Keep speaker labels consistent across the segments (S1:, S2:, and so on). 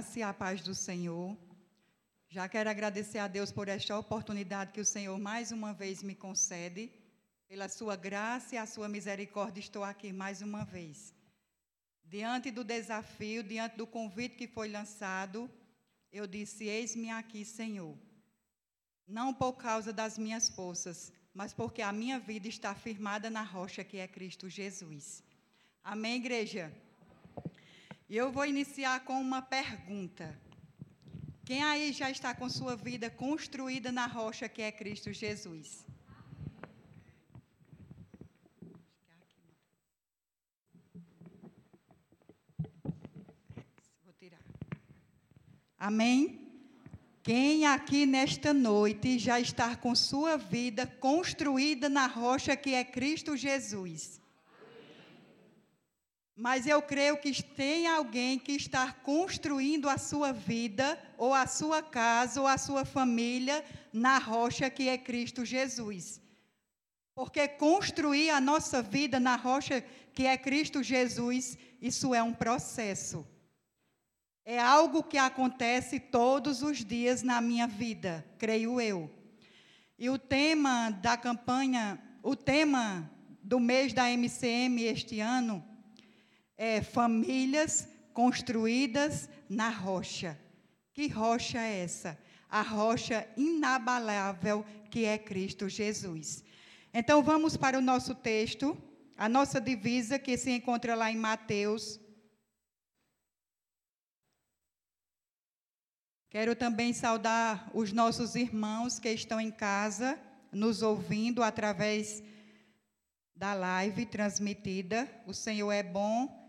S1: graça e a paz do Senhor. Já quero agradecer a Deus por esta oportunidade que o Senhor mais uma vez me concede. Pela sua graça e a sua misericórdia, estou aqui mais uma vez. Diante do desafio, diante do convite que foi lançado, eu disse: Eis-me aqui, Senhor. Não por causa das minhas forças, mas porque a minha vida está firmada na rocha que é Cristo Jesus. Amém, igreja? E eu vou iniciar com uma pergunta. Quem aí já está com sua vida construída na rocha que é Cristo Jesus? Vou tirar. Amém? Quem aqui nesta noite já está com sua vida construída na rocha que é Cristo Jesus? Mas eu creio que tem alguém que está construindo a sua vida, ou a sua casa, ou a sua família na rocha que é Cristo Jesus. Porque construir a nossa vida na rocha que é Cristo Jesus, isso é um processo. É algo que acontece todos os dias na minha vida, creio eu. E o tema da campanha, o tema do mês da MCM este ano é, famílias construídas na rocha. Que rocha é essa? A rocha inabalável que é Cristo Jesus. Então vamos para o nosso texto, a nossa divisa que se encontra lá em Mateus. Quero também saudar os nossos irmãos que estão em casa, nos ouvindo através da live transmitida. O Senhor é bom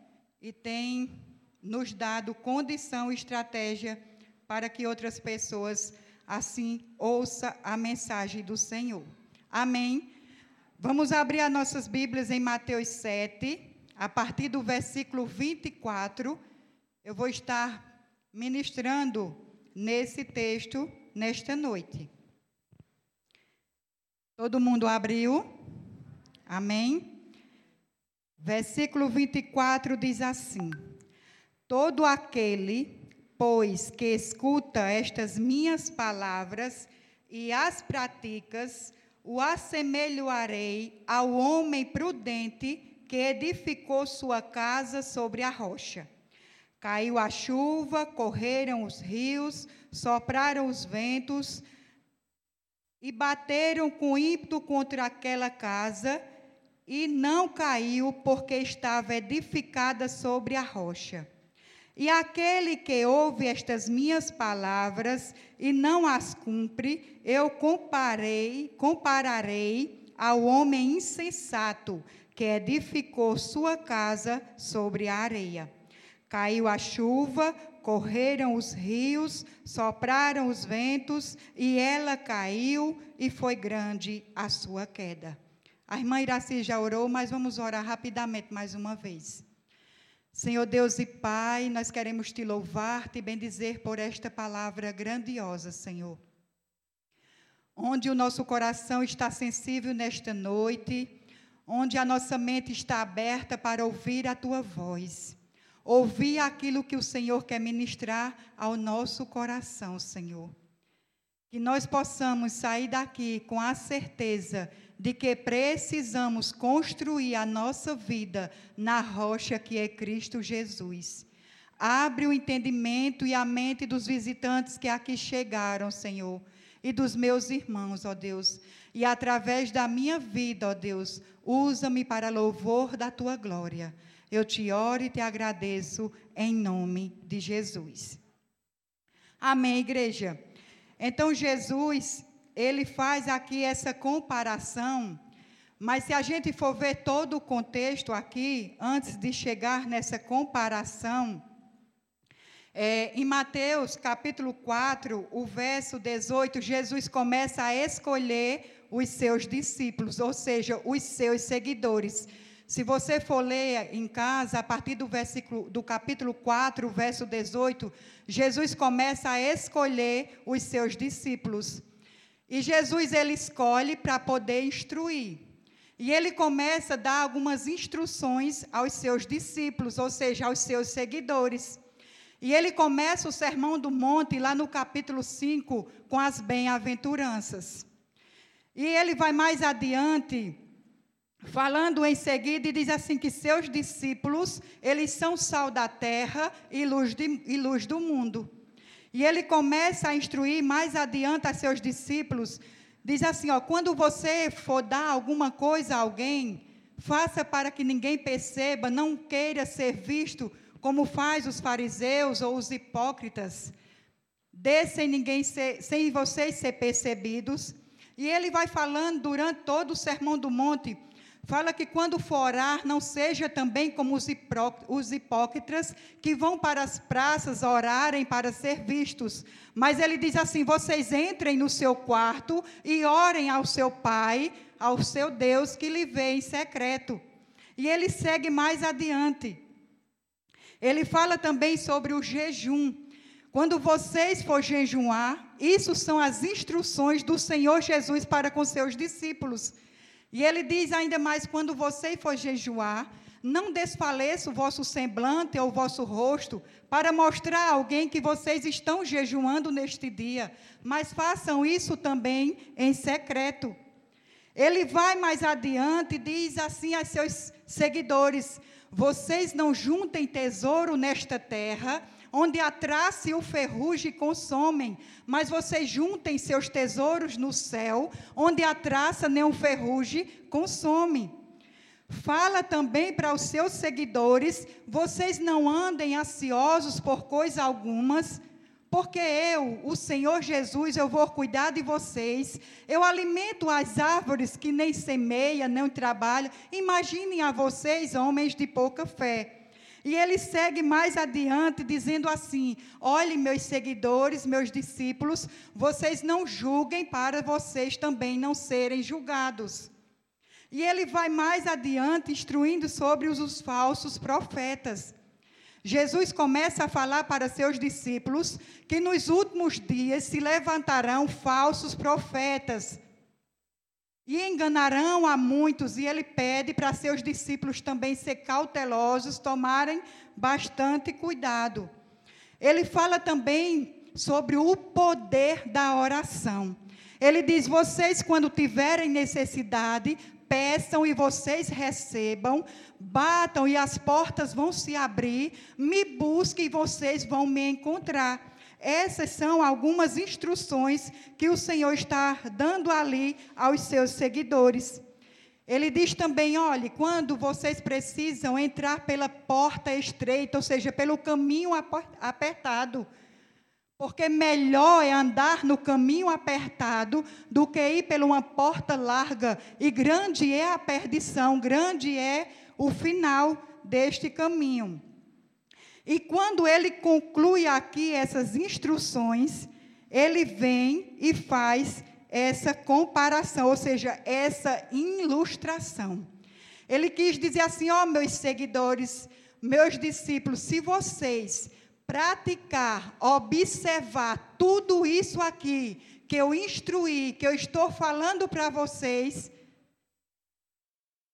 S1: e tem nos dado condição e estratégia para que outras pessoas assim ouçam a mensagem do Senhor. Amém. Vamos abrir as nossas Bíblias em Mateus 7, a partir do versículo 24. Eu vou estar ministrando nesse texto nesta noite. Todo mundo abriu? Amém? Versículo 24 diz assim: Todo aquele, pois, que escuta estas minhas palavras e as praticas, o assemelharei ao homem prudente que edificou sua casa sobre a rocha. Caiu a chuva, correram os rios, sopraram os ventos e bateram com ímpeto contra aquela casa e não caiu, porque estava edificada sobre a rocha. E aquele que ouve estas minhas palavras e não as cumpre, eu comparei, compararei ao homem insensato que edificou sua casa sobre a areia. Caiu a chuva, correram os rios, sopraram os ventos, e ela caiu, e foi grande a sua queda. A irmã Iraci já orou, mas vamos orar rapidamente mais uma vez. Senhor Deus e Pai, nós queremos te louvar, te bendizer por esta palavra grandiosa, Senhor. Onde o nosso coração está sensível nesta noite, onde a nossa mente está aberta para ouvir a tua voz. Ouvir aquilo que o Senhor quer ministrar ao nosso coração, Senhor. Que nós possamos sair daqui com a certeza de que precisamos construir a nossa vida na rocha que é Cristo Jesus. Abre o entendimento e a mente dos visitantes que aqui chegaram, Senhor, e dos meus irmãos, ó Deus. E através da minha vida, ó Deus, usa-me para louvor da tua glória. Eu te oro e te agradeço em nome de Jesus. Amém, igreja. Então, Jesus, ele faz aqui essa comparação, mas se a gente for ver todo o contexto aqui, antes de chegar nessa comparação, é, em Mateus capítulo 4, o verso 18, Jesus começa a escolher os seus discípulos, ou seja, os seus seguidores. Se você for ler em casa, a partir do versículo do capítulo 4, verso 18, Jesus começa a escolher os seus discípulos. E Jesus ele escolhe para poder instruir. E ele começa a dar algumas instruções aos seus discípulos, ou seja, aos seus seguidores. E ele começa o Sermão do Monte, lá no capítulo 5, com as bem-aventuranças. E ele vai mais adiante, falando em seguida, e diz assim: que seus discípulos, eles são sal da terra e luz, de, e luz do mundo. E ele começa a instruir mais adiante a seus discípulos, diz assim: ó, quando você for dar alguma coisa a alguém, faça para que ninguém perceba, não queira ser visto como faz os fariseus ou os hipócritas, dê sem ninguém ser, sem vocês ser percebidos. E ele vai falando durante todo o sermão do monte, fala que quando for orar, não seja também como os, hipócritas que vão para as praças orarem para ser vistos. Mas ele diz assim: vocês entrem no seu quarto e orem ao seu pai, ao seu Deus que lhe vê em secreto. E ele segue mais adiante. Ele fala também sobre o jejum. Quando vocês for jejuar, isso são as instruções do Senhor Jesus para com seus discípulos. E ele diz ainda mais: quando você for jejuar, não desfaleça o vosso semblante ou o vosso rosto, para mostrar a alguém que vocês estão jejuando neste dia, mas façam isso também em secreto. Ele vai mais adiante e diz assim a seus seguidores: vocês não juntem tesouro nesta terra, onde a traça e o ferrugem consomem, mas vocês juntem seus tesouros no céu, onde a traça nem o ferrugem consomem. Fala também para os seus seguidores: vocês não andem ansiosos por coisa algumas, porque eu, o Senhor Jesus, eu vou cuidar de vocês. Eu alimento as árvores que nem semeia, nem trabalha. Imaginem a vocês, homens de pouca fé. E ele segue mais adiante, dizendo assim: Olhe, meus seguidores, meus discípulos, vocês não julguem para vocês também não serem julgados. E ele vai mais adiante, instruindo sobre os, os falsos profetas. Jesus começa a falar para seus discípulos que nos últimos dias se levantarão falsos profetas e enganarão a muitos, e ele pede para seus discípulos também ser cautelosos, tomarem bastante cuidado. Ele fala também sobre o poder da oração. Ele diz: vocês, quando tiverem necessidade, peçam e vocês recebam, batam e as portas vão se abrir, me busquem e vocês vão me encontrar. Essas são algumas instruções que o Senhor está dando ali aos seus seguidores. Ele diz também: olhe, quando vocês precisam entrar pela porta estreita, ou seja, pelo caminho apertado, porque melhor é andar no caminho apertado do que ir por uma porta larga, e grande é a perdição, grande é o final deste caminho. E quando ele conclui aqui essas instruções, ele vem e faz essa comparação, ou seja, essa ilustração. Ele quis dizer assim: ó, oh, meus seguidores, meus discípulos, se vocês praticar, observar tudo isso aqui que eu instruí, que eu estou falando para vocês,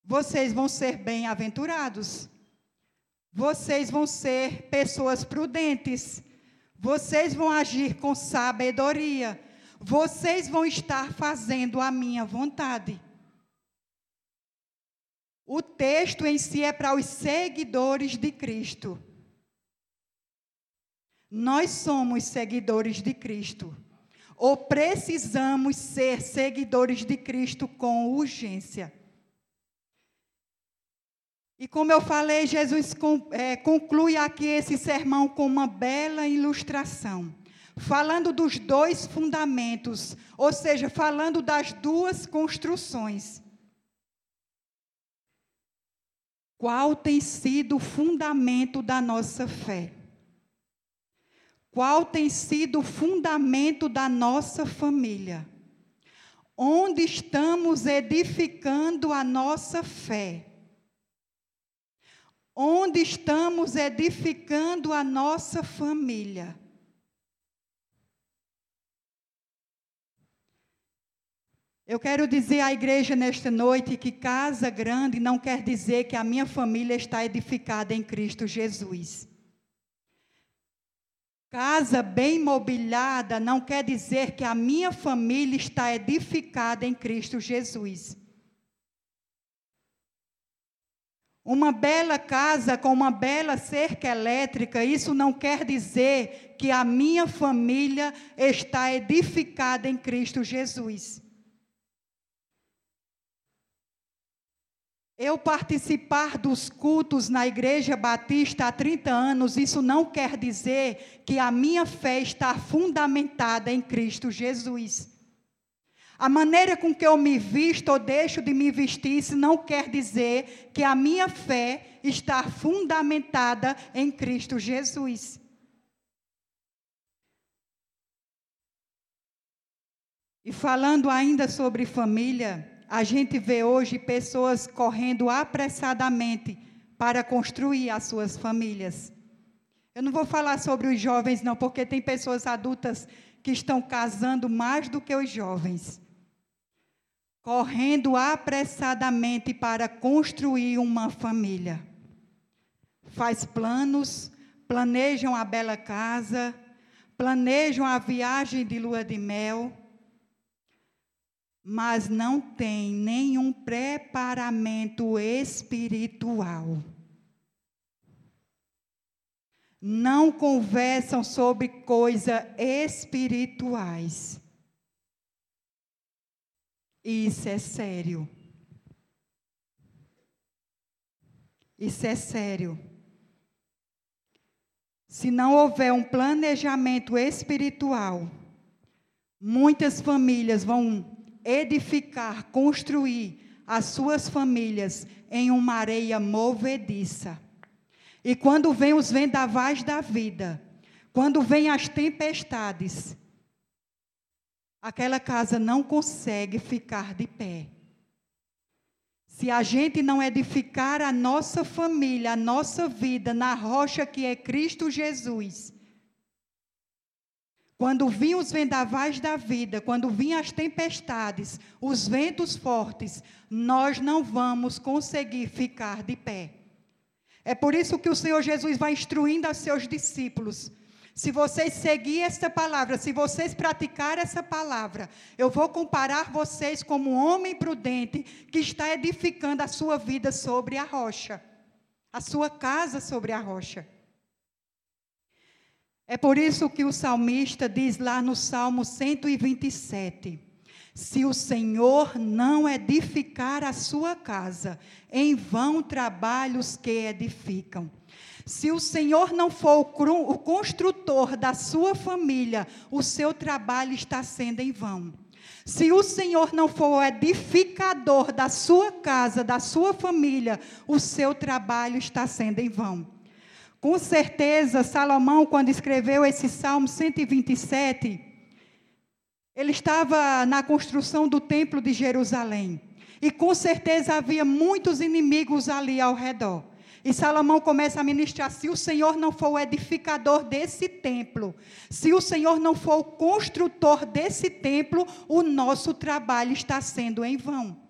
S1: vocês vão ser bem-aventurados. Vocês vão ser pessoas prudentes. Vocês vão agir com sabedoria. Vocês vão estar fazendo a minha vontade. O texto em si é para os seguidores de Cristo. Nós somos seguidores de Cristo. Ou precisamos ser seguidores de Cristo com urgência. E como eu falei, Jesus é, conclui aqui esse sermão com uma bela ilustração, falando dos dois fundamentos, ou seja, falando das duas construções. Qual tem sido o fundamento da nossa fé? Qual tem sido o fundamento da nossa família? Onde estamos edificando a nossa fé? Onde estamos edificando a nossa família? Eu quero dizer à igreja nesta noite que casa grande não quer dizer que a minha família está edificada em Cristo Jesus. Casa bem mobiliada não quer dizer que a minha família está edificada em Cristo Jesus. Uma bela casa com uma bela cerca elétrica, isso não quer dizer que a minha família está edificada em Cristo Jesus. Eu participar dos cultos na Igreja Batista há 30 anos, isso não quer dizer que a minha fé está fundamentada em Cristo Jesus. A maneira com que eu me visto ou deixo de me vestir, isso não quer dizer que a minha fé está fundamentada em Cristo Jesus. E falando ainda sobre família, a gente vê hoje pessoas correndo apressadamente para construir as suas famílias. Eu não vou falar sobre os jovens, não, porque tem pessoas adultas que estão casando mais do que os jovens correndo apressadamente para construir uma família. Faz planos, planejam a bela casa, planejam a viagem de lua de mel, mas não tem nenhum preparamento espiritual. Não conversam sobre coisas espirituais. Isso é sério. Isso é sério. Se não houver um planejamento espiritual, muitas famílias vão edificar, construir as suas famílias em uma areia movediça. E quando vem os vendavais da vida, quando vem as tempestades, aquela casa não consegue ficar de pé. Se a gente não edificar a nossa família, a nossa vida na rocha que é Cristo Jesus, quando vinham os vendavais da vida, quando vinham as tempestades, os ventos fortes, nós não vamos conseguir ficar de pé. É por isso que o Senhor Jesus vai instruindo aos seus discípulos se vocês seguirem essa palavra, se vocês praticarem essa palavra, eu vou comparar vocês como um homem prudente que está edificando a sua vida sobre a rocha, a sua casa sobre a rocha. É por isso que o salmista diz lá no Salmo 127: Se o Senhor não edificar a sua casa, em vão trabalhos que edificam. Se o Senhor não for o construtor da sua família, o seu trabalho está sendo em vão. Se o Senhor não for o edificador da sua casa, da sua família, o seu trabalho está sendo em vão. Com certeza, Salomão, quando escreveu esse Salmo 127, ele estava na construção do templo de Jerusalém. E com certeza havia muitos inimigos ali ao redor. E Salomão começa a ministrar: se o Senhor não for o edificador desse templo, se o Senhor não for o construtor desse templo, o nosso trabalho está sendo em vão.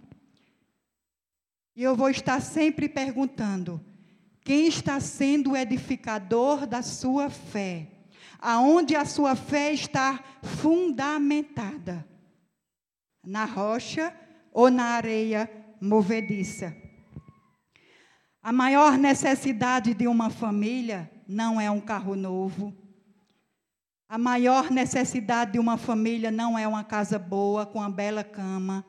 S1: E eu vou estar sempre perguntando: quem está sendo o edificador da sua fé? Aonde a sua fé está fundamentada? Na rocha ou na areia movediça? A maior necessidade de uma família não é um carro novo. A maior necessidade de uma família não é uma casa boa com uma bela cama.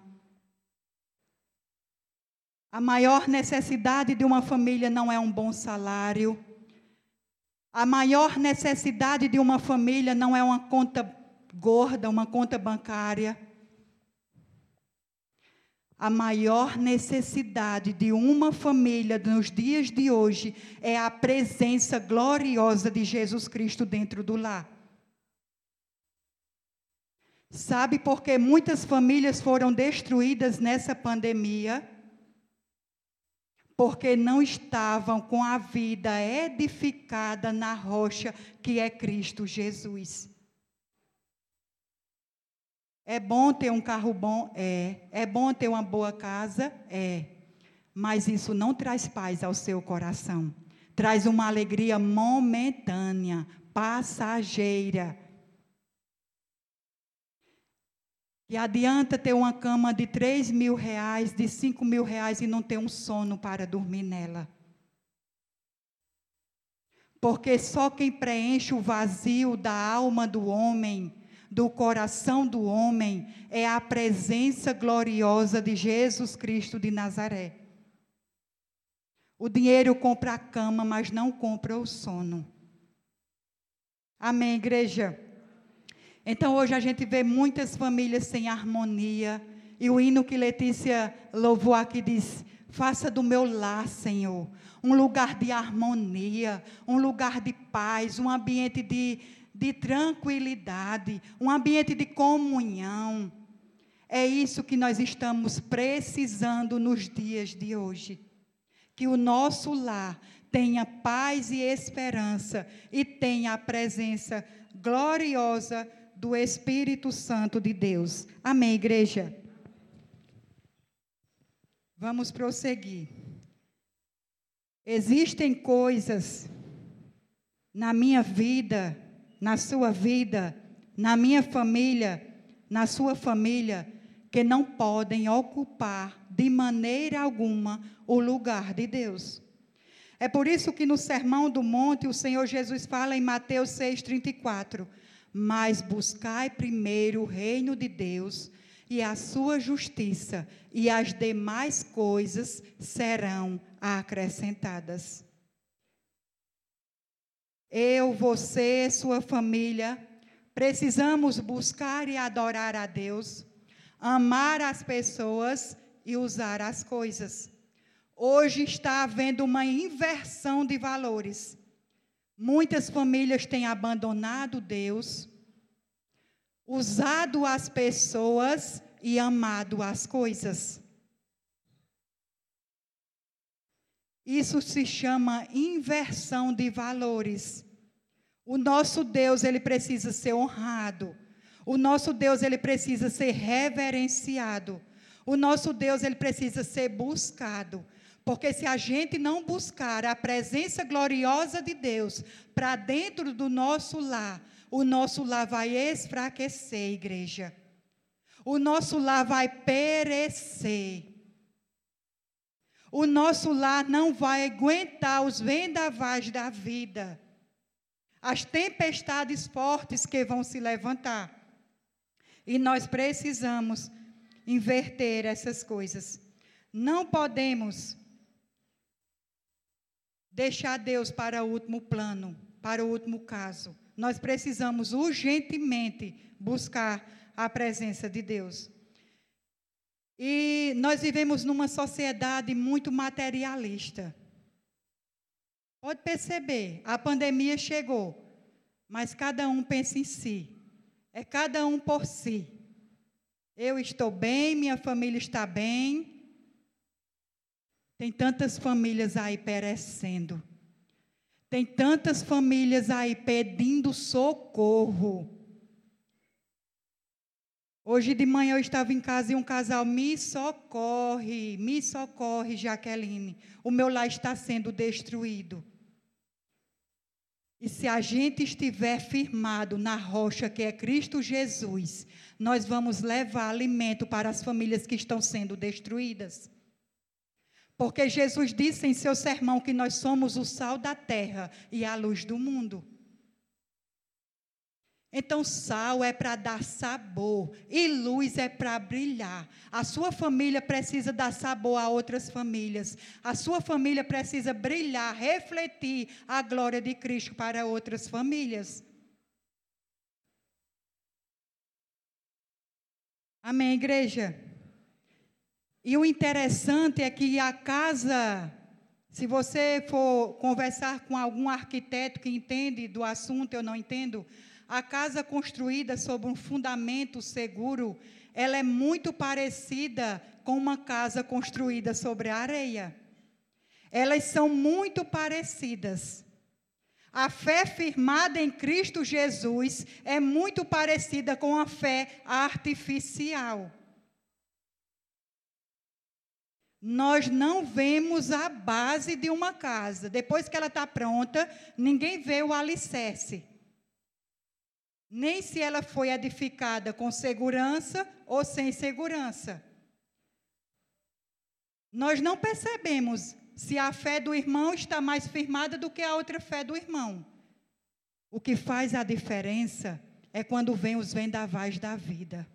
S1: A maior necessidade de uma família não é um bom salário. A maior necessidade de uma família não é uma conta gorda, uma conta bancária. A maior necessidade de uma família nos dias de hoje é a presença gloriosa de Jesus Cristo dentro do lar. Sabe por que muitas famílias foram destruídas nessa pandemia? Porque não estavam com a vida edificada na rocha que é Cristo Jesus. É bom ter um carro bom? É. É bom ter uma boa casa? É. Mas isso não traz paz ao seu coração. Traz uma alegria momentânea, passageira. E adianta ter uma cama de 3 mil reais, de 5 mil reais e não ter um sono para dormir nela. Porque só quem preenche o vazio da alma do homem, do coração do homem, é a presença gloriosa de Jesus Cristo de Nazaré. O dinheiro compra a cama, mas não compra o sono. Amém, igreja? Então hoje a gente vê muitas famílias sem harmonia. E o hino que Letícia louvou aqui diz: Faça do meu lar, Senhor, um lugar de harmonia, um lugar de paz, um ambiente de, de tranquilidade, um ambiente de comunhão. É isso que nós estamos precisando nos dias de hoje. Que o nosso lar tenha paz e esperança e tenha a presença gloriosa do Espírito Santo de Deus. Amém, igreja? Vamos prosseguir. Existem coisas na minha vida, na sua vida, na minha família, na sua família, que não podem ocupar de maneira alguma o lugar de Deus. É por isso que no Sermão do Monte o Senhor Jesus fala em Mateus 6,34: mas buscai primeiro o reino de Deus e a sua justiça, e as demais coisas serão acrescentadas. Eu, você, sua família, precisamos buscar e adorar a Deus, amar as pessoas e usar as coisas. Hoje está havendo uma inversão de valores. Muitas famílias têm abandonado Deus, usado as pessoas e amado as coisas. Isso se chama inversão de valores. O nosso Deus, ele precisa ser honrado. O nosso Deus, ele precisa ser reverenciado. O nosso Deus, ele precisa ser buscado. Porque se a gente não buscar a presença gloriosa de Deus para dentro do nosso lar, o nosso lar vai esfraquecer, igreja. O nosso lar vai perecer. O nosso lar não vai aguentar os vendavais da vida, as tempestades fortes que vão se levantar. E nós precisamos inverter essas coisas. Não podemos deixar Deus para o último plano, para o último caso. Nós precisamos urgentemente buscar a presença de Deus. E nós vivemos numa sociedade muito materialista. Pode perceber, a pandemia chegou, mas cada um pensa em si. É cada um por si. Eu estou bem, minha família está bem, tem tantas famílias aí perecendo. Tem tantas famílias aí pedindo socorro. Hoje de manhã eu estava em casa e um casal me socorre, me socorre, Jaqueline. O meu lar está sendo destruído. E se a gente estiver firmado na rocha que é Cristo Jesus, nós vamos levar alimento para as famílias que estão sendo destruídas. Porque Jesus disse em seu sermão que nós somos o sal da terra e a luz do mundo. Então, sal é para dar sabor e luz é para brilhar. A sua família precisa dar sabor a outras famílias. A sua família precisa brilhar, refletir a glória de Cristo para outras famílias. Amém, igreja? E o interessante é que a casa, se você for conversar com algum arquiteto que entende do assunto, eu não entendo, a casa construída sobre um fundamento seguro, ela é muito parecida com uma casa construída sobre a areia. Elas são muito parecidas. A fé firmada em Cristo Jesus é muito parecida com a fé artificial. Nós não vemos a base de uma casa. Depois que ela está pronta, ninguém vê o alicerce. Nem se ela foi edificada com segurança ou sem segurança. Nós não percebemos se a fé do irmão está mais firmada do que a outra fé do irmão. O que faz a diferença é quando vem os vendavais da vida.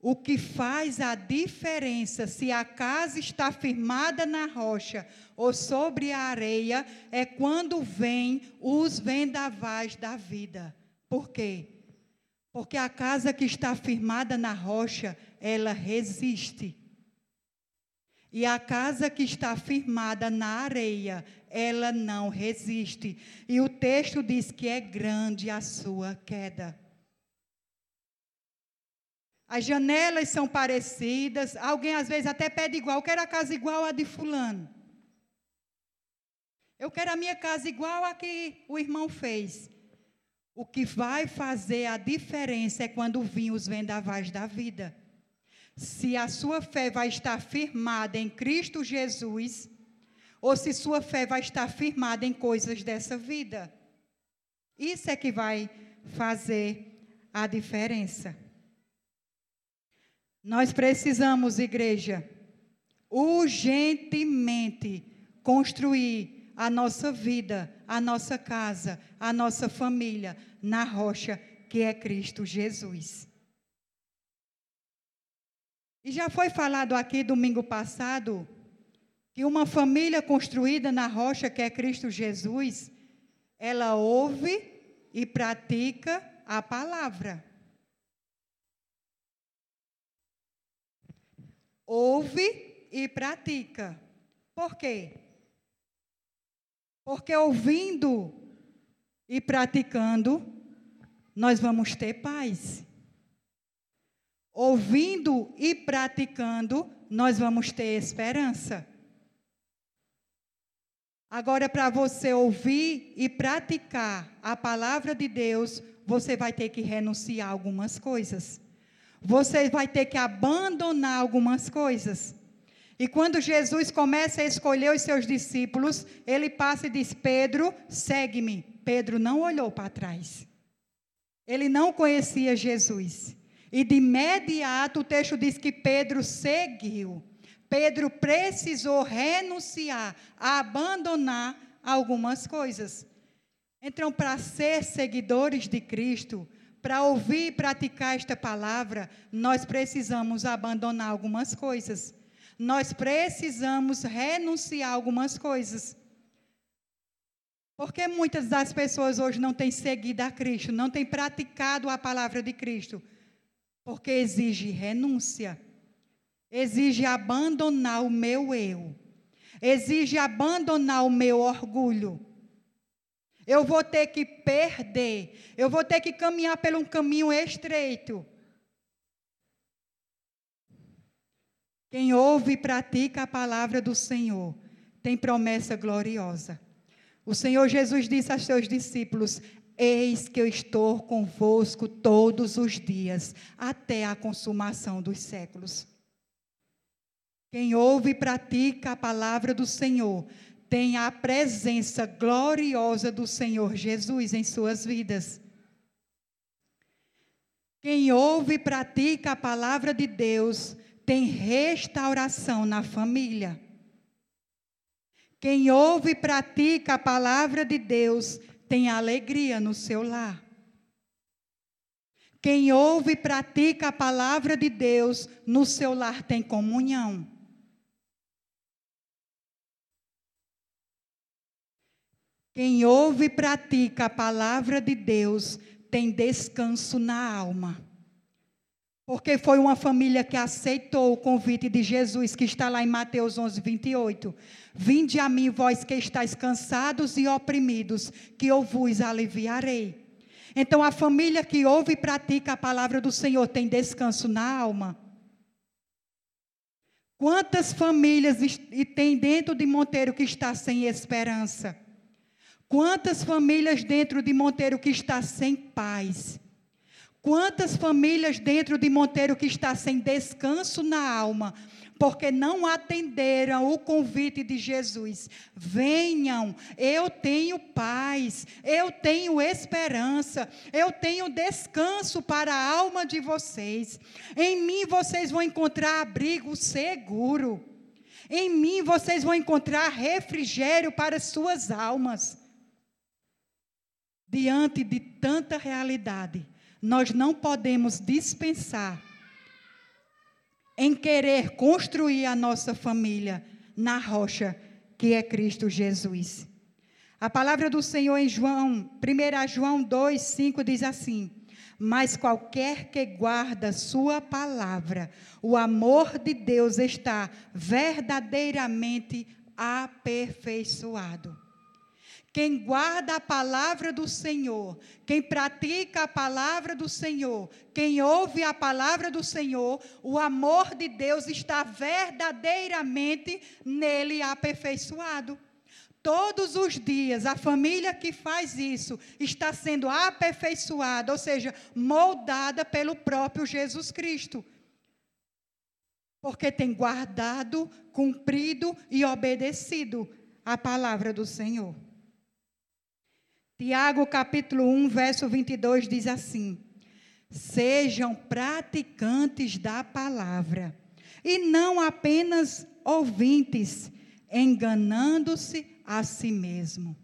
S1: O que faz a diferença se a casa está firmada na rocha ou sobre a areia é quando vem os vendavais da vida. Por quê? Porque a casa que está firmada na rocha, ela resiste. E a casa que está firmada na areia, ela não resiste. E o texto diz que é grande a sua queda. As janelas são parecidas. Alguém às vezes até pede igual. Eu quero a casa igual a de Fulano. Eu quero a minha casa igual a que o irmão fez. O que vai fazer a diferença é quando vir os vendavais da vida. Se a sua fé vai estar firmada em Cristo Jesus, ou se sua fé vai estar firmada em coisas dessa vida. Isso é que vai fazer a diferença. Nós precisamos, igreja, urgentemente construir a nossa vida, a nossa casa, a nossa família na rocha que é Cristo Jesus. E já foi falado aqui domingo passado que uma família construída na rocha que é Cristo Jesus, ela ouve e pratica a palavra. Ouve e pratica. Por quê? Porque ouvindo e praticando, nós vamos ter paz. Ouvindo e praticando, nós vamos ter esperança. Agora, para você ouvir e praticar a palavra de Deus, você vai ter que renunciar a algumas coisas. Você vai ter que abandonar algumas coisas. E quando Jesus começa a escolher os seus discípulos, ele passa e diz: Pedro, segue-me. Pedro não olhou para trás. Ele não conhecia Jesus. E de imediato o texto diz que Pedro seguiu. Pedro precisou renunciar, abandonar algumas coisas. Então, para ser seguidores de Cristo, para ouvir e praticar esta palavra, nós precisamos abandonar algumas coisas. Nós precisamos renunciar algumas coisas. Porque muitas das pessoas hoje não têm seguido a Cristo, não têm praticado a palavra de Cristo? Porque exige renúncia, exige abandonar o meu eu, exige abandonar o meu orgulho, eu vou ter que perder. Eu vou ter que caminhar por um caminho estreito. Quem ouve e pratica a palavra do Senhor tem promessa gloriosa. O Senhor Jesus disse aos seus discípulos: Eis que eu estou convosco todos os dias, até a consumação dos séculos. Quem ouve e pratica a palavra do Senhor tem a presença gloriosa do Senhor Jesus em suas vidas. Quem ouve e pratica a palavra de Deus tem restauração na família. Quem ouve e pratica a palavra de Deus tem alegria no seu lar. Quem ouve e pratica a palavra de Deus no seu lar tem comunhão. Quem ouve e pratica a palavra de Deus tem descanso na alma. Porque foi uma família que aceitou o convite de Jesus, que está lá em Mateus 11, 28. Vinde a mim, vós que estáis cansados e oprimidos, que eu vos aliviarei. Então, a família que ouve e pratica a palavra do Senhor tem descanso na alma. Quantas famílias tem dentro de Monteiro que está sem esperança? Quantas famílias dentro de Monteiro que está sem paz? Quantas famílias dentro de Monteiro que está sem descanso na alma? porque não atenderam o convite de Jesus. Venham, eu tenho paz, eu tenho esperança, eu tenho descanso para a alma de vocês. Em mim vocês vão encontrar abrigo seguro. Em mim vocês vão encontrar refrigério para suas almas. Diante de tanta realidade, nós não podemos dispensar em querer construir a nossa família na rocha que é Cristo Jesus. A palavra do Senhor em João, 1 João 2, 5 diz assim: Mas qualquer que guarda Sua palavra, o amor de Deus está verdadeiramente aperfeiçoado. Quem guarda a palavra do Senhor, quem pratica a palavra do Senhor, quem ouve a palavra do Senhor, o amor de Deus está verdadeiramente nele aperfeiçoado. Todos os dias, a família que faz isso está sendo aperfeiçoada, ou seja, moldada pelo próprio Jesus Cristo. Porque tem guardado, cumprido e obedecido a palavra do Senhor. Tiago capítulo 1, verso 22 diz assim: Sejam praticantes da palavra e não apenas ouvintes, enganando-se a si mesmo.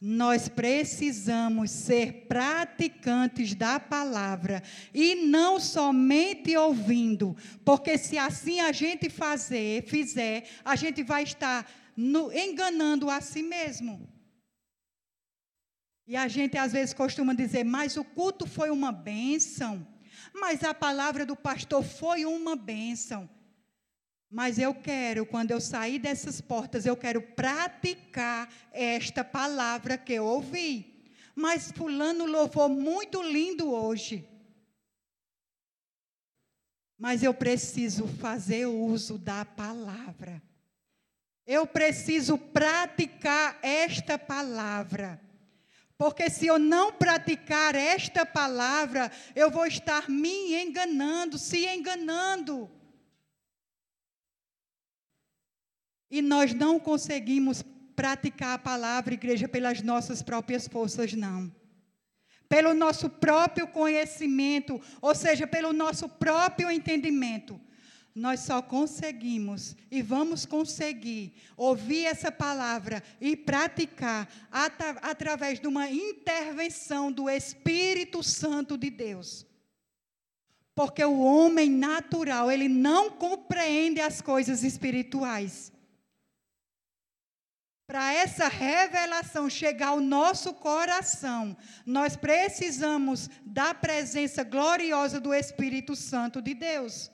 S1: Nós precisamos ser praticantes da palavra e não somente ouvindo, porque se assim a gente fazer, fizer, a gente vai estar no, enganando a si mesmo. E a gente às vezes costuma dizer, mas o culto foi uma bênção, mas a palavra do pastor foi uma bênção. Mas eu quero, quando eu sair dessas portas, eu quero praticar esta palavra que eu ouvi. Mas fulano louvou muito lindo hoje. Mas eu preciso fazer uso da palavra. Eu preciso praticar esta palavra. Porque se eu não praticar esta palavra, eu vou estar me enganando, se enganando. E nós não conseguimos praticar a palavra, igreja, pelas nossas próprias forças, não. Pelo nosso próprio conhecimento, ou seja, pelo nosso próprio entendimento nós só conseguimos e vamos conseguir ouvir essa palavra e praticar atra através de uma intervenção do Espírito Santo de Deus. Porque o homem natural, ele não compreende as coisas espirituais. Para essa revelação chegar ao nosso coração, nós precisamos da presença gloriosa do Espírito Santo de Deus.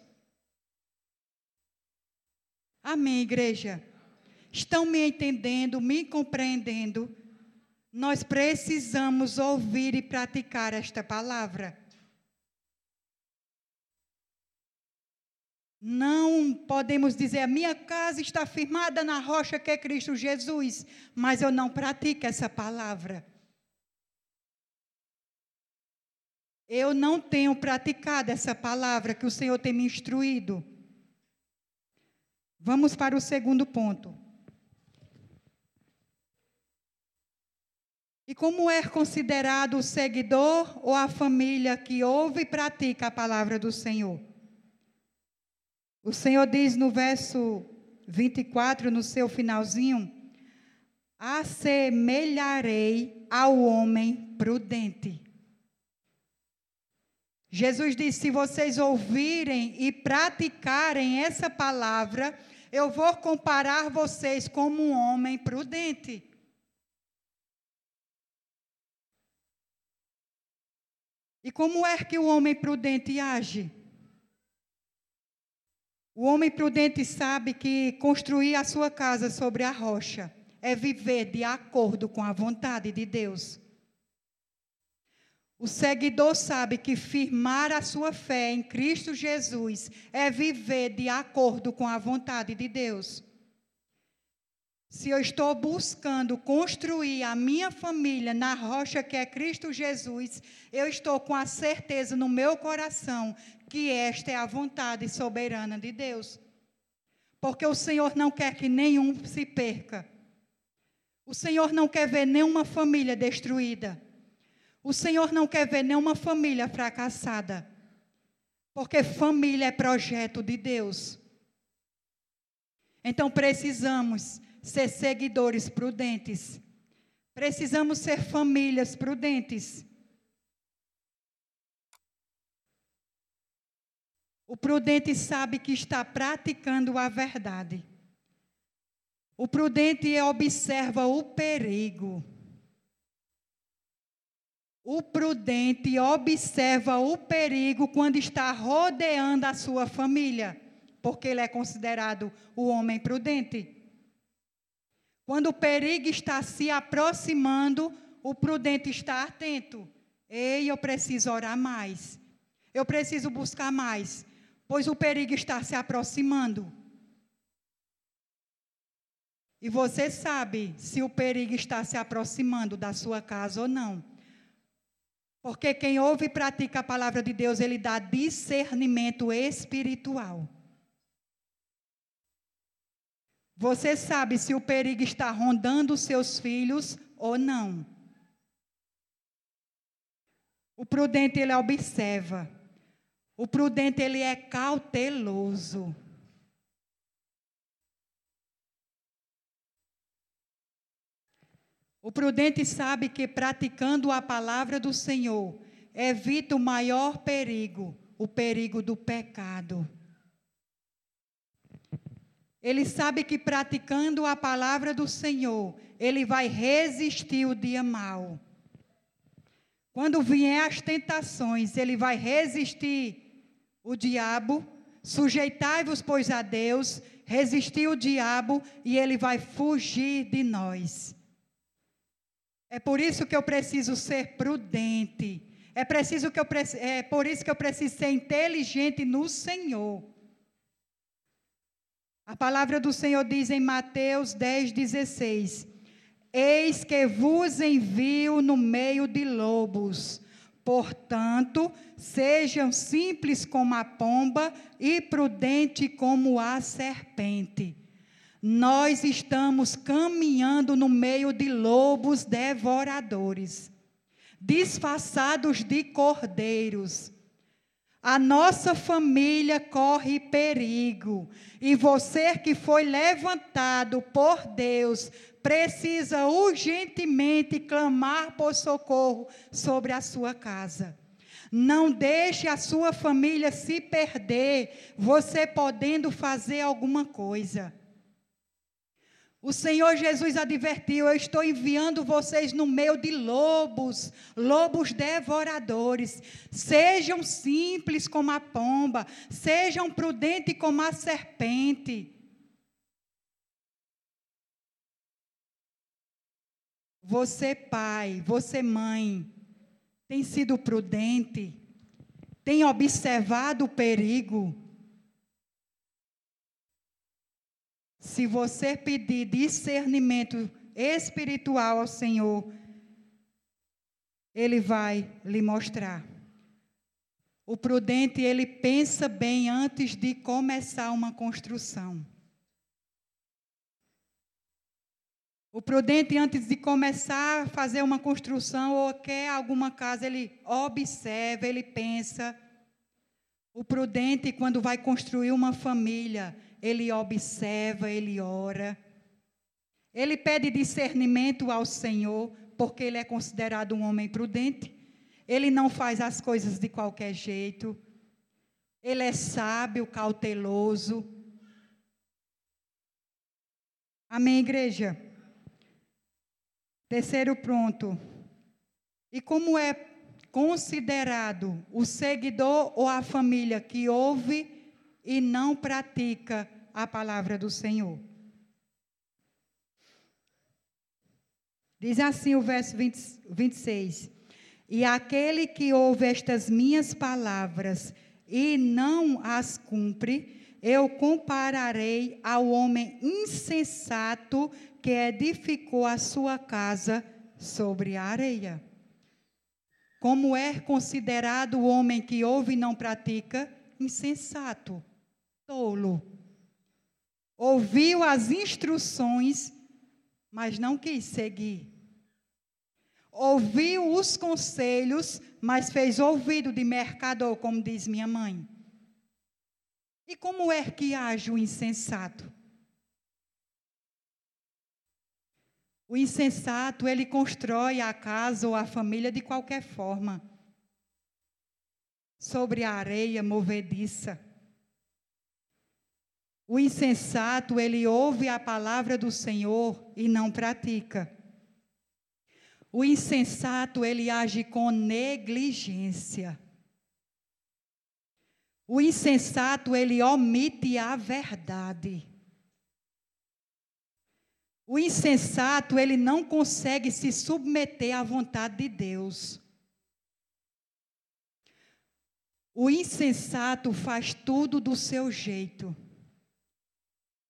S1: Amém, igreja? Estão me entendendo, me compreendendo? Nós precisamos ouvir e praticar esta palavra. Não podemos dizer, a minha casa está firmada na rocha que é Cristo Jesus, mas eu não pratico essa palavra. Eu não tenho praticado essa palavra que o Senhor tem me instruído. Vamos para o segundo ponto. E como é considerado o seguidor ou a família que ouve e pratica a palavra do Senhor? O Senhor diz no verso 24, no seu finalzinho: Assemelharei ao homem prudente. Jesus disse: se vocês ouvirem e praticarem essa palavra, eu vou comparar vocês como um homem prudente. E como é que o homem prudente age? O homem prudente sabe que construir a sua casa sobre a rocha é viver de acordo com a vontade de Deus. O seguidor sabe que firmar a sua fé em Cristo Jesus é viver de acordo com a vontade de Deus. se eu estou buscando construir a minha família na rocha que é Cristo Jesus, eu estou com a certeza no meu coração que esta é a vontade soberana de Deus. Porque o Senhor não quer que nenhum se perca. O Senhor não quer ver nenhuma família destruída. O Senhor não quer ver nenhuma família fracassada. Porque família é projeto de Deus. Então precisamos ser seguidores prudentes. Precisamos ser famílias prudentes. O prudente sabe que está praticando a verdade. O prudente observa o perigo. O prudente observa o perigo quando está rodeando a sua família, porque ele é considerado o homem prudente. Quando o perigo está se aproximando, o prudente está atento. Ei, eu preciso orar mais. Eu preciso buscar mais, pois o perigo está se aproximando. E você sabe se o perigo está se aproximando da sua casa ou não. Porque quem ouve e pratica a palavra de Deus, ele dá discernimento espiritual. Você sabe se o perigo está rondando seus filhos ou não. O prudente ele observa. O prudente ele é cauteloso. O prudente sabe que praticando a palavra do Senhor evita o maior perigo, o perigo do pecado. Ele sabe que praticando a palavra do Senhor, ele vai resistir o dia mau. Quando vier as tentações, ele vai resistir o diabo. Sujeitai-vos, pois, a Deus, resistir o diabo e ele vai fugir de nós. É por isso que eu preciso ser prudente. É preciso que eu é por isso que eu preciso ser inteligente no Senhor. A palavra do Senhor diz em Mateus 10, 16: Eis que vos envio no meio de lobos. Portanto, sejam simples como a pomba e prudente como a serpente. Nós estamos caminhando no meio de lobos devoradores, disfarçados de cordeiros. A nossa família corre perigo. E você que foi levantado por Deus, precisa urgentemente clamar por socorro sobre a sua casa. Não deixe a sua família se perder, você podendo fazer alguma coisa. O Senhor Jesus advertiu: Eu estou enviando vocês no meio de lobos, lobos devoradores. Sejam simples como a pomba, sejam prudentes como a serpente. Você, pai, você, mãe, tem sido prudente, tem observado o perigo Se você pedir discernimento espiritual ao Senhor, Ele vai lhe mostrar. O prudente, ele pensa bem antes de começar uma construção. O prudente, antes de começar a fazer uma construção ou quer alguma casa, ele observa, ele pensa. O prudente, quando vai construir uma família, ele observa, ele ora. Ele pede discernimento ao Senhor, porque ele é considerado um homem prudente. Ele não faz as coisas de qualquer jeito. Ele é sábio, cauteloso. Amém, igreja? Terceiro ponto. E como é considerado o seguidor ou a família que ouve e não pratica a palavra do Senhor. Diz assim o verso 20, 26. E aquele que ouve estas minhas palavras e não as cumpre, eu compararei ao homem insensato que edificou a sua casa sobre a areia. Como é considerado o homem que ouve e não pratica? Insensato, tolo. Ouviu as instruções, mas não quis seguir. Ouviu os conselhos, mas fez ouvido de mercador, como diz minha mãe. E como é que age o insensato? O insensato, ele constrói a casa ou a família de qualquer forma. Sobre a areia movediça. O insensato, ele ouve a palavra do Senhor e não pratica. O insensato, ele age com negligência. O insensato, ele omite a verdade. O insensato, ele não consegue se submeter à vontade de Deus. O insensato faz tudo do seu jeito.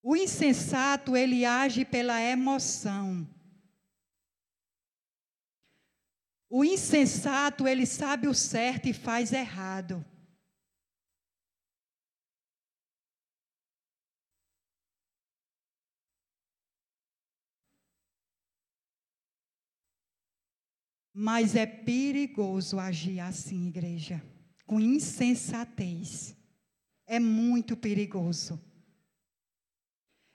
S1: O insensato, ele age pela emoção. O insensato, ele sabe o certo e faz errado. Mas é perigoso agir assim, igreja, com insensatez. É muito perigoso.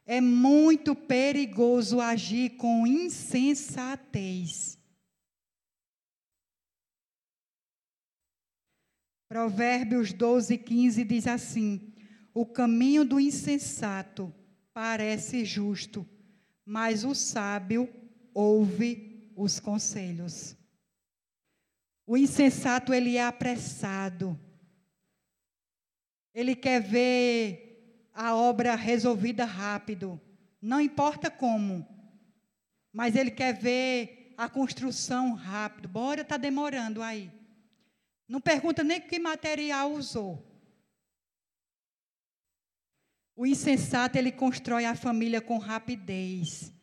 S1: É muito perigoso agir com insensatez. Provérbios 12, 15 diz assim: O caminho do insensato parece justo, mas o sábio ouve os conselhos. O insensato, ele é apressado. Ele quer ver a obra resolvida rápido. Não importa como. Mas ele quer ver a construção rápido. Bora, está demorando aí. Não pergunta nem que material usou. O insensato, ele constrói a família com rapidez,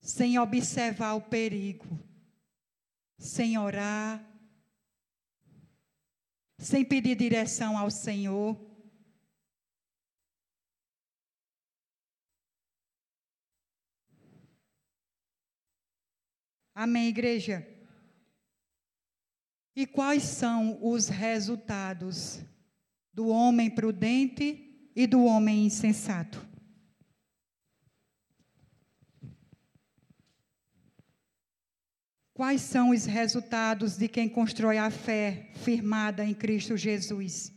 S1: sem observar o perigo, sem orar, sem pedir direção ao Senhor. Amém, igreja? E quais são os resultados do homem prudente e do homem insensato? Quais são os resultados de quem constrói a fé firmada em Cristo Jesus?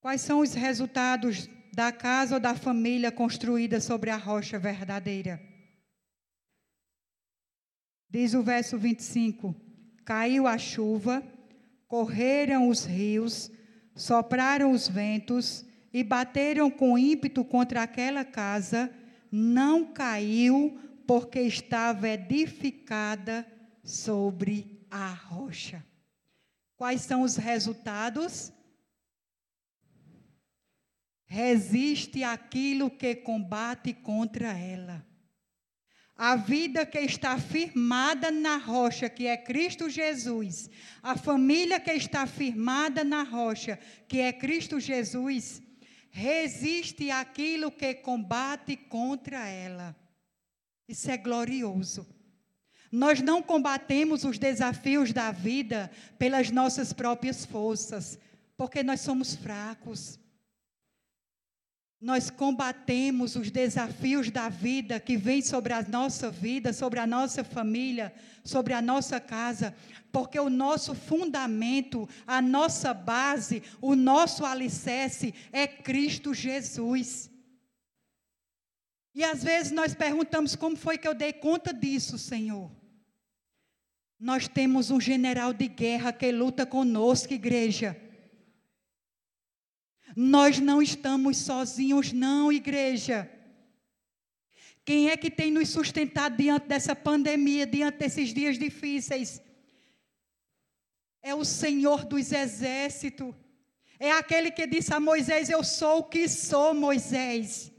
S1: Quais são os resultados da casa ou da família construída sobre a rocha verdadeira? Diz o verso 25: Caiu a chuva, correram os rios, sopraram os ventos e bateram com ímpeto contra aquela casa, não caiu, porque estava edificada sobre a rocha. Quais são os resultados? Resiste aquilo que combate contra ela. A vida que está firmada na rocha, que é Cristo Jesus, a família que está firmada na rocha, que é Cristo Jesus, resiste aquilo que combate contra ela. Isso é glorioso. Nós não combatemos os desafios da vida pelas nossas próprias forças, porque nós somos fracos. Nós combatemos os desafios da vida que vem sobre a nossa vida, sobre a nossa família, sobre a nossa casa, porque o nosso fundamento, a nossa base, o nosso alicerce é Cristo Jesus. E às vezes nós perguntamos como foi que eu dei conta disso, Senhor. Nós temos um general de guerra que luta conosco, igreja. Nós não estamos sozinhos, não, igreja. Quem é que tem nos sustentado diante dessa pandemia, diante desses dias difíceis? É o Senhor dos exércitos. É aquele que disse a Moisés: Eu sou o que sou, Moisés.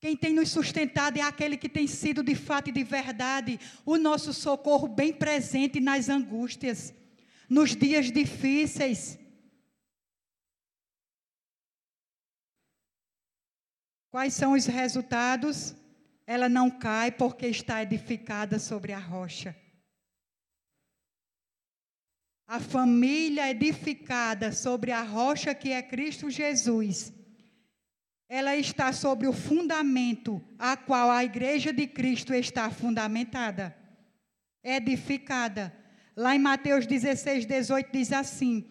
S1: Quem tem nos sustentado é aquele que tem sido de fato e de verdade o nosso socorro bem presente nas angústias, nos dias difíceis. Quais são os resultados? Ela não cai porque está edificada sobre a rocha. A família edificada sobre a rocha que é Cristo Jesus, ela está sobre o fundamento a qual a igreja de Cristo está fundamentada, edificada. Lá em Mateus 16, 18 diz assim: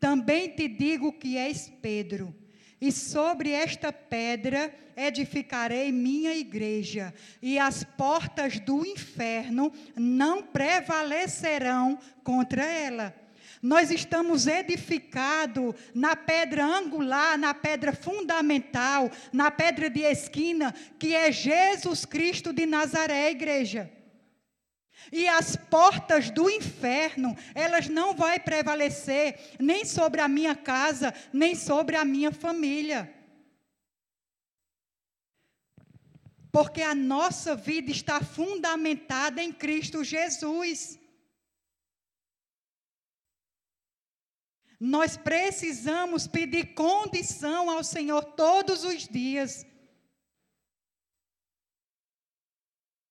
S1: Também te digo que és Pedro e sobre esta pedra edificarei minha igreja, e as portas do inferno não prevalecerão contra ela. Nós estamos edificados na pedra angular, na pedra fundamental, na pedra de esquina, que é Jesus Cristo de Nazaré, igreja. E as portas do inferno, elas não vão prevalecer nem sobre a minha casa, nem sobre a minha família. Porque a nossa vida está fundamentada em Cristo Jesus. Nós precisamos pedir condição ao Senhor todos os dias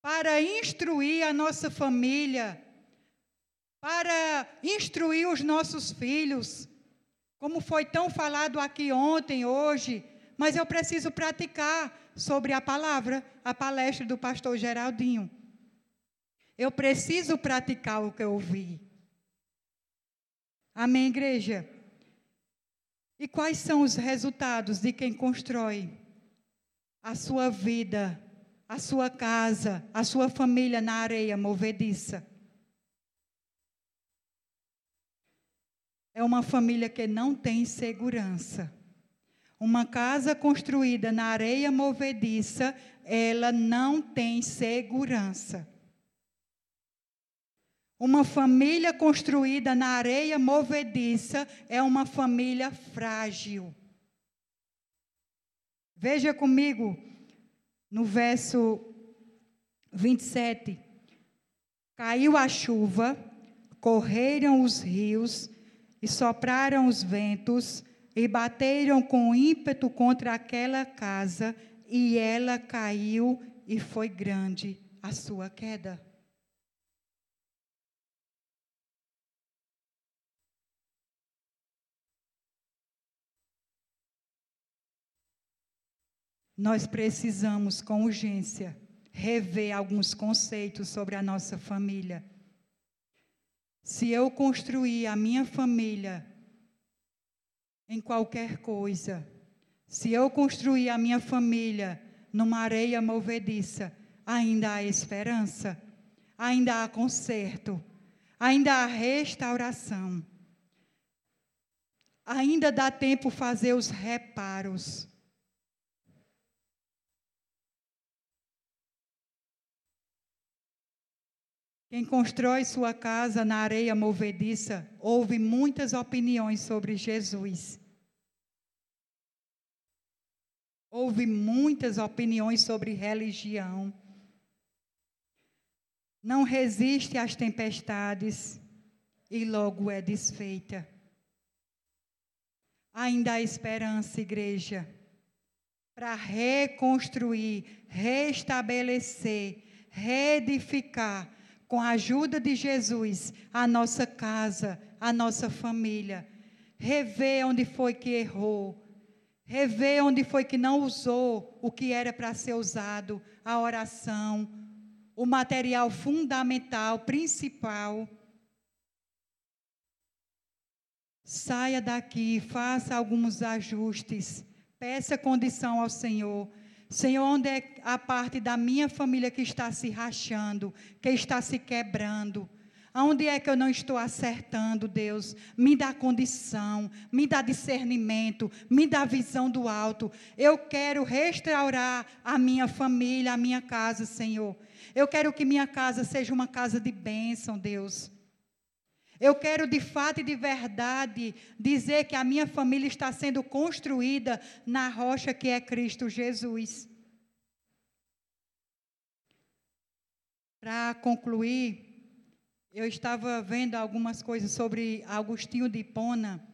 S1: para instruir a nossa família, para instruir os nossos filhos, como foi tão falado aqui ontem, hoje, mas eu preciso praticar sobre a palavra, a palestra do pastor Geraldinho. Eu preciso praticar o que eu ouvi. Amém, igreja? E quais são os resultados de quem constrói a sua vida a sua casa, a sua família na areia movediça. É uma família que não tem segurança. Uma casa construída na areia movediça, ela não tem segurança. Uma família construída na areia movediça é uma família frágil. Veja comigo no verso 27. Caiu a chuva, correram os rios e sopraram os ventos e bateram com ímpeto contra aquela casa e ela caiu e foi grande a sua queda. Nós precisamos, com urgência, rever alguns conceitos sobre a nossa família. Se eu construir a minha família em qualquer coisa, se eu construir a minha família numa areia movediça, ainda há esperança, ainda há conserto, ainda há restauração. Ainda dá tempo fazer os reparos. Quem constrói sua casa na areia movediça ouve muitas opiniões sobre Jesus. Ouve muitas opiniões sobre religião. Não resiste às tempestades e logo é desfeita. Ainda há esperança, igreja, para reconstruir, restabelecer, reedificar com a ajuda de Jesus, a nossa casa, a nossa família. Rever onde foi que errou. Rever onde foi que não usou o que era para ser usado, a oração, o material fundamental, principal. Saia daqui, faça alguns ajustes, peça condição ao Senhor Senhor, onde é a parte da minha família que está se rachando, que está se quebrando? Aonde é que eu não estou acertando, Deus? Me dá condição, me dá discernimento, me dá visão do alto. Eu quero restaurar a minha família, a minha casa, Senhor. Eu quero que minha casa seja uma casa de bênção, Deus. Eu quero de fato e de verdade dizer que a minha família está sendo construída na rocha que é Cristo Jesus. Para concluir, eu estava vendo algumas coisas sobre Agostinho de Hipona,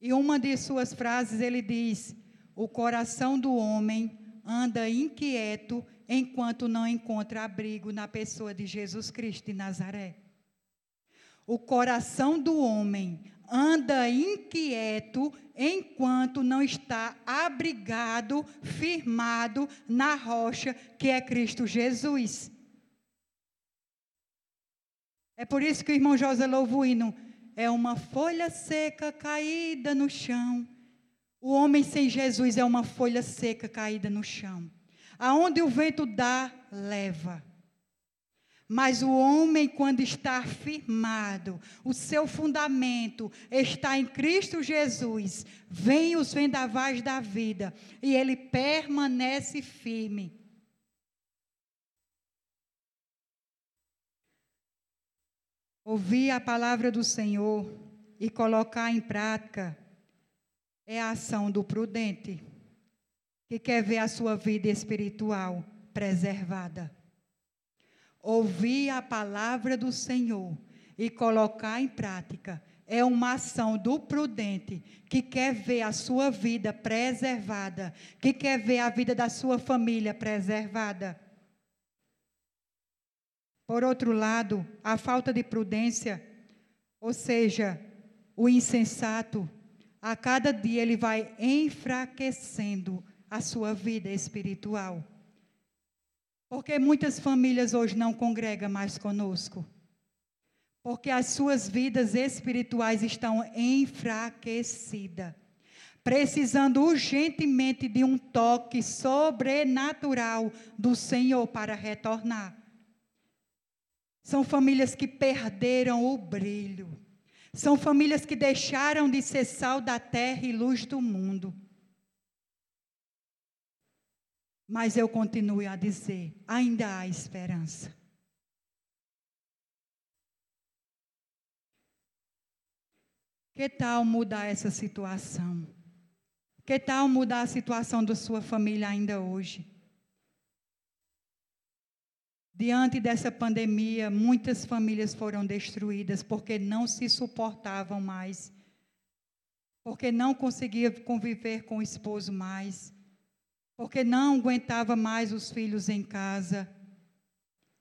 S1: e uma de suas frases ele diz: O coração do homem anda inquieto enquanto não encontra abrigo na pessoa de Jesus Cristo de Nazaré. O coração do homem anda inquieto enquanto não está abrigado, firmado na rocha que é Cristo Jesus. É por isso que o irmão José louva hino. É uma folha seca caída no chão. O homem sem Jesus é uma folha seca caída no chão. Aonde o vento dá, leva. Mas o homem, quando está firmado, o seu fundamento está em Cristo Jesus, vem os vendavais da vida e ele permanece firme. Ouvir a palavra do Senhor e colocar em prática é a ação do prudente, que quer ver a sua vida espiritual preservada. Ouvir a palavra do Senhor e colocar em prática é uma ação do prudente que quer ver a sua vida preservada, que quer ver a vida da sua família preservada. Por outro lado, a falta de prudência, ou seja, o insensato, a cada dia ele vai enfraquecendo a sua vida espiritual. Porque muitas famílias hoje não congregam mais conosco. Porque as suas vidas espirituais estão enfraquecidas. Precisando urgentemente de um toque sobrenatural do Senhor para retornar. São famílias que perderam o brilho. São famílias que deixaram de ser sal da terra e luz do mundo. Mas eu continuo a dizer: ainda há esperança. Que tal mudar essa situação? Que tal mudar a situação da sua família ainda hoje? Diante dessa pandemia, muitas famílias foram destruídas porque não se suportavam mais, porque não conseguiam conviver com o esposo mais, porque não aguentava mais os filhos em casa.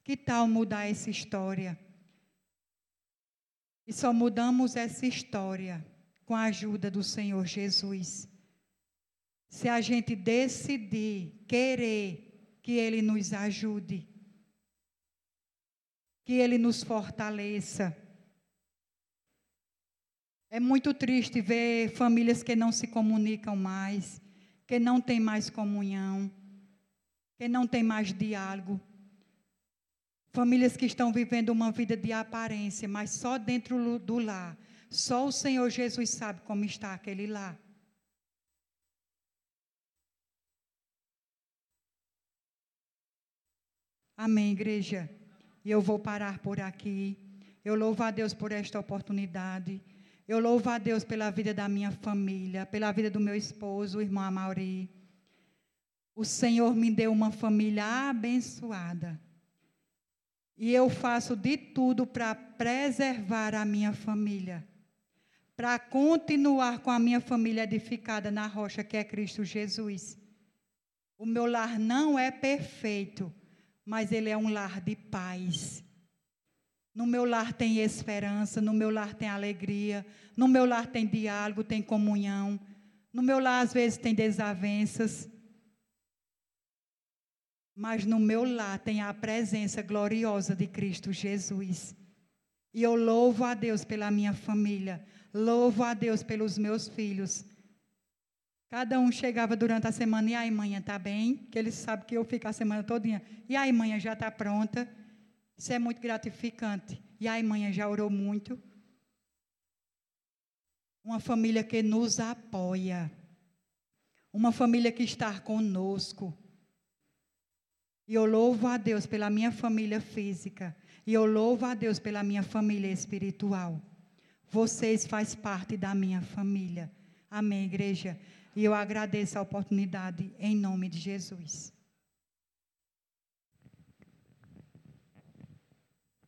S1: Que tal mudar essa história? E só mudamos essa história com a ajuda do Senhor Jesus. Se a gente decidir, querer que Ele nos ajude que Ele nos fortaleça. É muito triste ver famílias que não se comunicam mais, que não têm mais comunhão, que não têm mais diálogo. Famílias que estão vivendo uma vida de aparência, mas só dentro do lar. Só o Senhor Jesus sabe como está aquele lar. Amém, igreja. E eu vou parar por aqui. Eu louvo a Deus por esta oportunidade. Eu louvo a Deus pela vida da minha família, pela vida do meu esposo, o irmão Amauri. O Senhor me deu uma família abençoada. E eu faço de tudo para preservar a minha família. Para continuar com a minha família edificada na rocha que é Cristo Jesus. O meu lar não é perfeito mas ele é um lar de paz. No meu lar tem esperança, no meu lar tem alegria, no meu lar tem diálogo, tem comunhão. No meu lar às vezes tem desavenças. Mas no meu lar tem a presença gloriosa de Cristo Jesus. E eu louvo a Deus pela minha família, louvo a Deus pelos meus filhos, Cada um chegava durante a semana, e aí, manhã, tá bem? Que eles sabem que eu fico a semana todinha. E aí, manhã, já está pronta? Isso é muito gratificante. E aí, manhã, já orou muito? Uma família que nos apoia. Uma família que está conosco. E eu louvo a Deus pela minha família física. E eu louvo a Deus pela minha família espiritual. Vocês fazem parte da minha família. Amém, igreja? E eu agradeço a oportunidade em nome de Jesus.